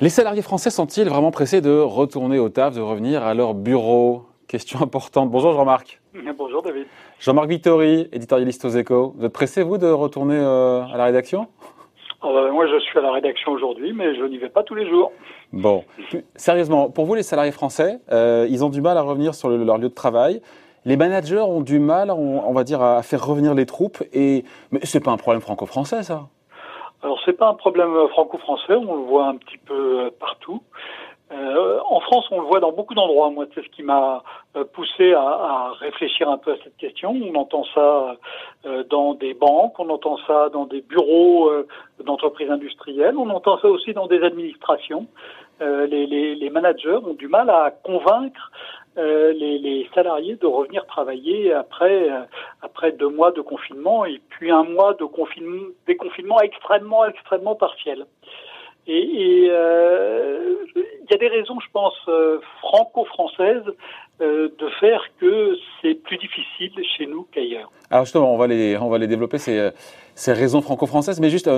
Les salariés français sont-ils vraiment pressés de retourner au taf, de revenir à leur bureau? Question importante. Bonjour Jean-Marc. Bonjour David. Jean-Marc Vittori, éditorialiste aux échos. Vous êtes pressé, vous, de retourner euh, à la rédaction? Euh, Moi, je suis à la rédaction aujourd'hui, mais je n'y vais pas tous les jours. Bon. Sérieusement, pour vous, les salariés français, euh, ils ont du mal à revenir sur leur lieu de travail. Les managers ont du mal, on, va dire, à faire revenir les troupes. Et... Mais c'est pas un problème franco-français, ça alors c'est pas un problème franco-français, on le voit un petit peu partout. Euh, en France, on le voit dans beaucoup d'endroits. Moi, c'est ce qui m'a euh, poussé à, réfléchir un peu à cette question. On entend ça euh, dans des banques, on entend ça dans des bureaux euh, d'entreprises industrielles, on entend ça aussi dans des administrations. Les, managers ont du mal à convaincre les, les, salariés de revenir travailler après après deux mois de confinement et puis un mois de confinement, déconfinement extrêmement extrêmement partiel. Et, euh, il y a des raisons, je pense, euh, franco-françaises euh, de faire que c'est plus difficile chez nous qu'ailleurs. Alors justement, on va les, on va les développer, ces, ces raisons franco-françaises, mais juste...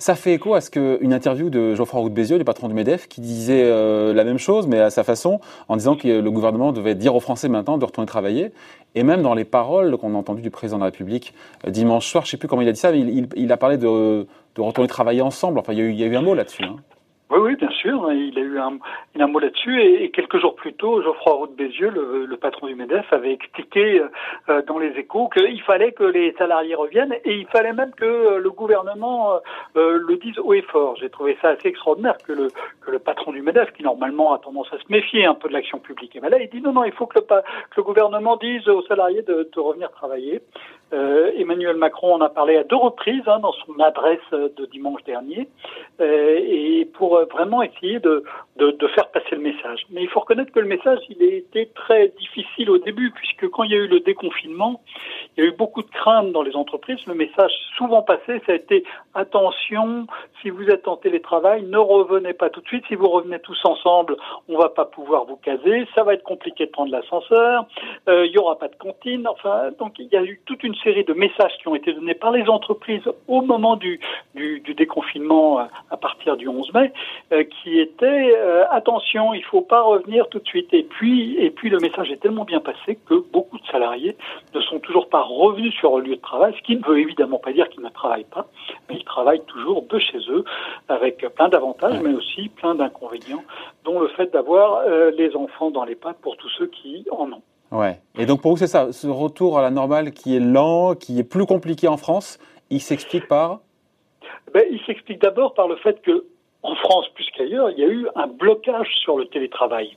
Ça fait écho à ce qu'une interview de Geoffroy Roux Bézieux, le patron du MEDEF, qui disait la même chose, mais à sa façon, en disant que le gouvernement devait dire aux Français maintenant de retourner travailler. Et même dans les paroles qu'on a entendues du président de la République dimanche soir, je ne sais plus comment il a dit ça, mais il, il, il a parlé de de retourner travailler ensemble. Enfin, il y a eu, y a eu un mot là-dessus. Hein. Oui, oui, bien sûr. Il a eu un, un mot là-dessus. Et, quelques jours plus tôt, Geoffroy Roux de Bézieux, le, le, patron du MEDEF, avait expliqué euh, dans les échos qu'il fallait que les salariés reviennent et il fallait même que le gouvernement euh, le dise haut et fort. J'ai trouvé ça assez extraordinaire que le, que le patron du MEDEF, qui normalement a tendance à se méfier un peu de l'action publique, et ben là, il dit non, non, il faut que le, que le gouvernement dise aux salariés de, de revenir travailler. Euh, Emmanuel Macron en a parlé à deux reprises hein, dans son adresse de dimanche dernier, euh, et pour vraiment essayer de, de, faire passer le message. Mais il faut reconnaître que le message, il a été très difficile au début, puisque quand il y a eu le déconfinement, il y a eu beaucoup de craintes dans les entreprises. Le message souvent passé, ça a été attention, si vous êtes en télétravail, ne revenez pas tout de suite. Si vous revenez tous ensemble, on va pas pouvoir vous caser. Ça va être compliqué de prendre l'ascenseur. Euh, il y aura pas de cantine. Enfin, donc il y a eu toute une série de messages qui ont été donnés par les entreprises au moment du, du, déconfinement euh, à partir du 11 mai, euh, qui était euh, attention, il faut pas revenir tout de suite. Et puis, et puis le message est tellement bien passé que beaucoup de salariés ne sont toujours pas revenus sur le lieu de travail, ce qui ne veut évidemment pas dire qu'ils ne travaillent pas, mais ils travaillent toujours de chez eux, avec plein d'avantages, mais aussi plein d'inconvénients, dont le fait d'avoir les enfants dans les pattes pour tous ceux qui en ont. Ouais. Et donc pour vous, c'est ça, ce retour à la normale qui est lent, qui est plus compliqué en France, il s'explique par? Ben, Il s'explique d'abord par le fait que en France plus qu'ailleurs, il y a eu un blocage sur le télétravail.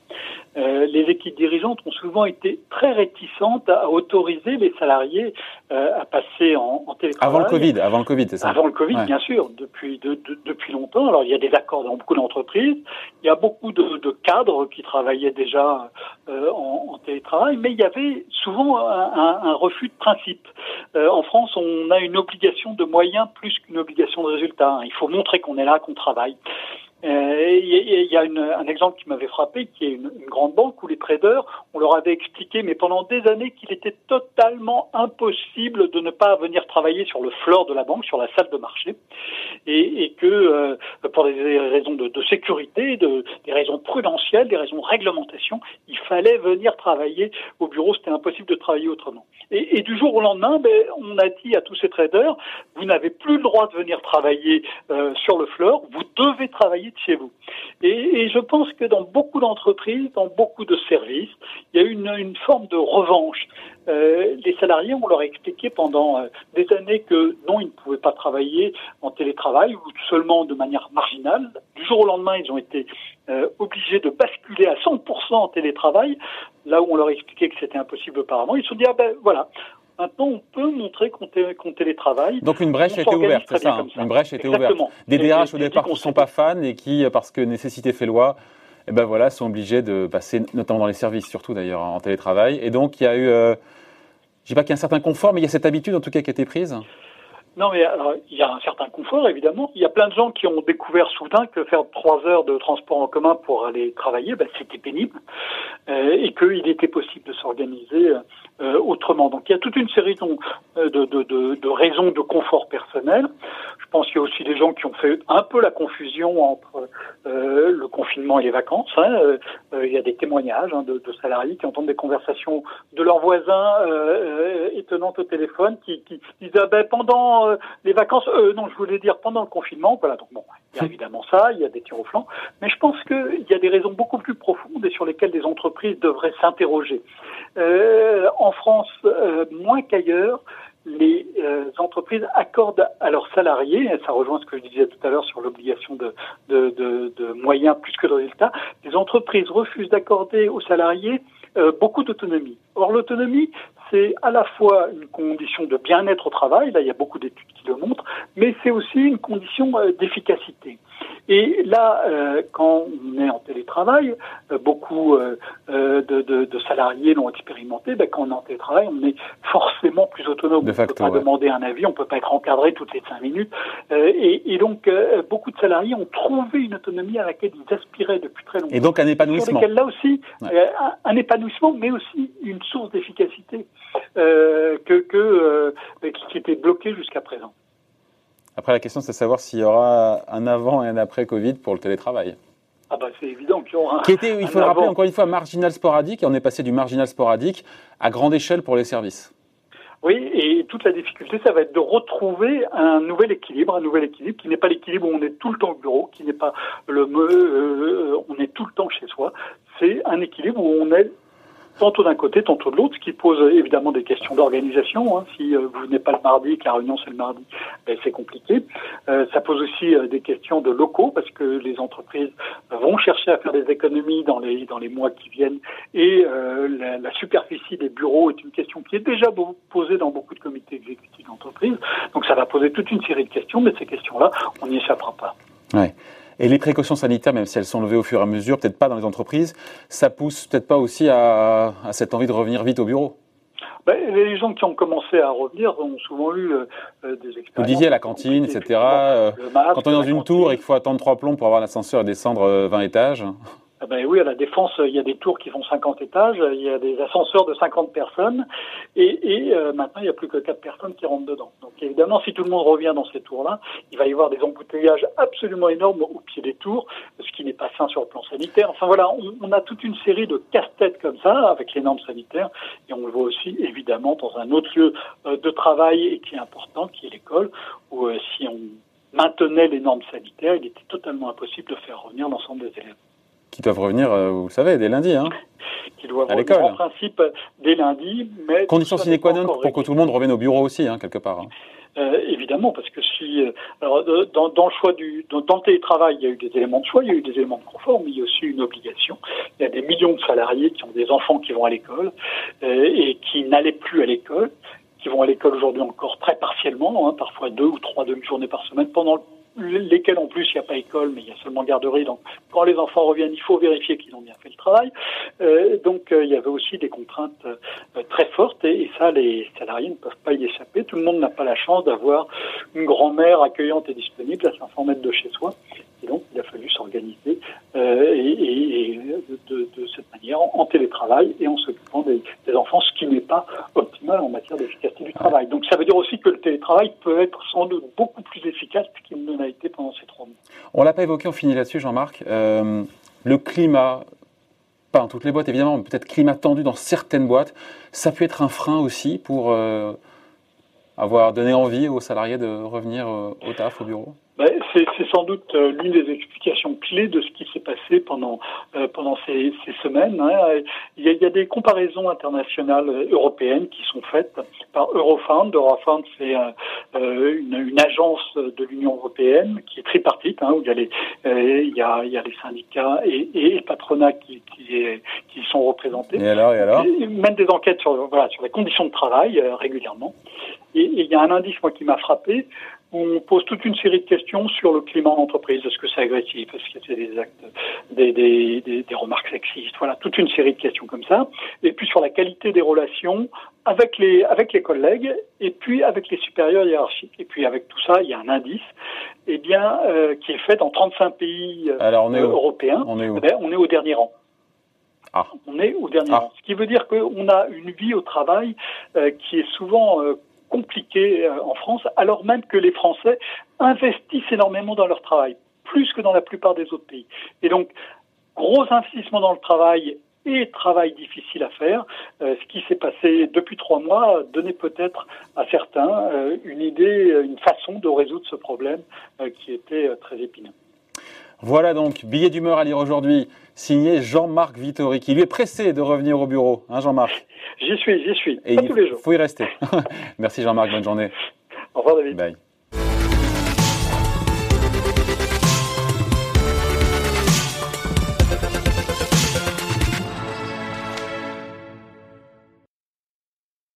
Euh, les équipes dirigeantes ont souvent été très réticentes à autoriser les salariés euh, à passer en, en, télétravail. Avant le Covid, avant le Covid, c'est ça Avant le Covid, bien sûr, depuis de, de, depuis longtemps. Alors il y a des accords dans beaucoup d'entreprises, il y a beaucoup de, de cadres qui travaillaient déjà euh, en, en, télétravail, mais il y avait souvent un, un, un refus de principe. Euh, en France, on a une obligation de moyens plus qu'une obligation de résultat. Il faut montrer qu'on est là, qu'on travaille. Euh, il y a un exemple qui m'avait frappé, qui est une, grande banque où les traders, on leur avait expliqué, mais pendant des années, qu'il était totalement impossible de ne pas venir travailler sur le floor de la banque, sur la salle de marché, et, que euh, pour des raisons de, sécurité, de, des raisons prudentielles, des raisons de réglementation, il fallait venir travailler au bureau, c'était impossible de travailler autrement. Et, et, du jour au lendemain, ben, on a dit à tous ces traders, vous n'avez plus le droit de venir travailler euh, sur le floor, vous devez travailler chez vous. Et, je pense que dans beaucoup d'entreprises, dans beaucoup de services, il y a une, une forme de revanche. Euh, les salariés, on leur a expliqué pendant euh, des années que non, ils ne pouvaient pas travailler en télétravail ou seulement de manière marginale. Du jour au lendemain, ils ont été euh, obligés de basculer à 100% en télétravail, là où on leur expliquait que c'était impossible auparavant. Ils se sont dit, ah ben voilà, Maintenant, on peut montrer qu'on télétravaille. Donc une brèche était ouverte, c'est ça, hein. Une brèche était ouverte. Des DRH au départ qui ne sont pas fans et qui, parce que nécessité fait loi, eh ben voilà, sont obligés de passer, notamment dans les services, surtout d'ailleurs, en télétravail. Et donc il y a eu, euh, je dis pas qu'il y a un certain confort, mais il y a cette habitude en tout cas qui a été prise. Non, mais alors, il y a un certain confort, évidemment. Il y a plein de gens qui ont découvert soudain que faire trois heures de transport en commun pour aller travailler, ben, c'était pénible euh, et qu'il était possible de s'organiser euh, autrement. Donc, il y a toute une série de, de, de, de, raisons de confort personnel. Je pense qu'il y a aussi des gens qui ont fait un peu la confusion entre euh, le confinement et les vacances. Hein. Euh, il y a des témoignages hein, de, de, salariés qui entendent des conversations de leurs voisins euh, étonnantes au téléphone qui, qui disent ah ben, pendant euh, les vacances, euh, non, je voulais dire pendant le confinement. Voilà, donc bon, il y a évidemment ça, il y a des tirs au flanc, mais je pense qu'il y a des raisons beaucoup plus profondes et sur lesquelles des entreprises devraient s'interroger. Euh, en France, euh, moins qu'ailleurs, les euh, entreprises accordent à leurs salariés, et ça rejoint ce que je disais tout à l'heure sur l'obligation de, de, de, de, moyens plus que de résultats, les entreprises refusent d'accorder aux salariés euh, beaucoup d'autonomie. Or, l'autonomie, c'est à la fois une condition de bien-être au travail, là il y a beaucoup d'études qui le montrent, mais c'est aussi une condition euh, d'efficacité. Et là, euh, quand on est en télétravail, euh, beaucoup euh, de, de, de, salariés l'ont expérimenté, ben, quand on est en télétravail, on est forcément plus autonome. De facto, on ne peut pas ouais. demander un avis, on ne peut pas être encadré toutes les cinq minutes. Et, et, donc, beaucoup de salariés ont trouvé une autonomie à laquelle ils aspiraient depuis très longtemps. Et donc un épanouissement. Sur là aussi, ouais. un, un, épanouissement, mais aussi une source d'efficacité que, que qui était bloquée jusqu'à présent. Après, la question, c'est de savoir s'il y aura un avant et un après Covid pour le télétravail. Ah bah c'est évident qu'il y aura un, Qui était, il faut le rappeler encore une fois, marginal sporadique, et on est passé du marginal sporadique à grande échelle pour les services. Oui, et toute la difficulté, ça va être de retrouver un nouvel équilibre, un nouvel équilibre qui n'est pas l'équilibre où on est tout le temps au bureau, qui n'est pas le euh, on est tout le temps chez soi. C'est un équilibre où on est tantôt d'un côté, tantôt de l'autre, ce qui pose évidemment des questions d'organisation. Hein. Si euh, vous venez pas le mardi, que la réunion c'est le mardi, ben, c'est compliqué. Euh, ça pose aussi euh, des questions de locaux parce que les entreprises vont chercher à faire des économies dans les dans les mois qui viennent et euh, la, la, superficie des bureaux est une question qui est déjà posée dans beaucoup de comités exécutifs d'entreprise. Donc ça va poser toute une série de questions, mais ces questions-là, on n'y échappera pas. Ouais. Et les précautions sanitaires, même si elles sont levées au fur et à mesure, peut-être pas dans les entreprises, ça pousse peut-être pas aussi à, à, cette envie de revenir vite au bureau ben, les gens qui ont commencé à revenir ont souvent eu euh, des expériences. Vous disiez la cantine, etc. Euh, masque, quand on est dans une cantine. tour et qu'il faut attendre trois plombs pour avoir l'ascenseur et descendre 20 étages. Ah ben oui, à la Défense, il y a des tours qui font 50 étages, il y a des ascenseurs de 50 personnes, et, euh, maintenant, il n'y a plus que 4 personnes qui rentrent dedans. Donc évidemment, si tout le monde revient dans ces tours-là, il va y avoir des embouteillages absolument énormes au pied des tours, ce qui n'est pas sain sur le plan sanitaire. Enfin voilà, on, on a toute une série de casse-têtes comme ça, avec les normes sanitaires, et on le voit aussi évidemment dans un autre lieu euh, de travail et qui est important, qui est l'école, où euh, si on maintenait les normes sanitaires, il était totalement impossible de faire revenir l'ensemble des élèves qui doivent revenir, vous le savez, dès lundi. Hein qui doivent à revenir en principe dès lundi. Mais Condition sine qua non pour que tout le monde revienne au bureau aussi, hein, quelque part. Hein. Euh, évidemment, parce que si, alors, dans, dans, le choix du, dans, dans, le télétravail, il y a eu des éléments de choix, il y a eu des éléments de confort, mais il y a aussi une obligation. Il y a des millions de salariés qui ont des enfants qui vont à l'école euh, et qui n'allaient plus à l'école, qui vont à l'école aujourd'hui encore très partiellement, hein, parfois deux ou trois demi-journées par semaine pendant le lesquels en plus il n'y a pas école, mais il y a seulement garderie. Donc quand les enfants reviennent, il faut vérifier qu'ils ont bien fait le travail. Euh, donc euh, il y avait aussi des contraintes euh, très fortes et, et, ça les salariés ne peuvent pas y échapper. Tout le monde n'a pas la chance d'avoir une grand-mère accueillante et disponible à 500 mètres de chez soi. Et donc il a fallu s'organiser euh, et, et de, de, cette manière en, en, télétravail et en s'occupant des, des, enfants, ce qui n'est pas optimal en matière d'efficacité du travail. Donc ça veut dire aussi que le télétravail peut être sans doute beaucoup plus efficace qu'il ne l'a été pendant ces trois mois. On l'a pas évoqué, on finit là-dessus, Jean-Marc. Euh, le climat, pas dans toutes les boîtes évidemment, mais peut-être climat tendu dans certaines boîtes, ça peut être un frein aussi pour euh, avoir donné envie aux salariés de revenir euh, au taf, au bureau ben, c'est sans doute euh, l'une des explications clés de ce qui s'est passé pendant euh, pendant ces, ces semaines. Hein. Il, y a, il, y a, des comparaisons internationales européennes qui sont faites par Eurofound. Eurofound, c'est euh, une, une, agence de l'Union européenne qui est tripartite, hein, où il y a les il y a, il y a les syndicats et, et le patronat qui qui, est, qui sont représentés. Et alors, et alors? Ils mènent des enquêtes sur voilà sur les conditions de travail régulièrement. Et il y a un indice, moi, qui m'a frappé. On pose toute une série de questions sur le climat en entreprise. Est-ce que c'est agressif Est-ce que c'est des actes, des, des, des, des, remarques sexistes Voilà, toute une série de questions comme ça. Et puis sur la qualité des relations avec les, avec les collègues et puis avec les supérieurs hiérarchiques. Et puis avec tout ça, il y a un indice eh bien, euh, qui est fait dans 35 pays euh, Alors, on est européens. On est où Eh ben, on est au dernier rang. Ah. On est au dernier Ah. rang. Ce qui veut dire qu'on a une vie au travail euh, qui est souvent compliquée euh, en France, alors même que les Français investissent énormément dans leur travail, plus que dans la plupart des autres pays. Et donc, gros investissement dans le travail et travail difficile à faire. Euh, ce qui s'est passé depuis trois mois donnait peut-être à certains euh, une idée, une façon de résoudre ce problème qui était très épineux. Voilà donc, billet d'humeur à lire aujourd'hui, signé Jean-Marc Vittori, qui lui est pressé de revenir au bureau. Hein, Jean-Marc J'y suis, j'y suis. Et Pas il tous les jours. faut y rester. Merci Jean-Marc, bonne journée. Au revoir David. Bye.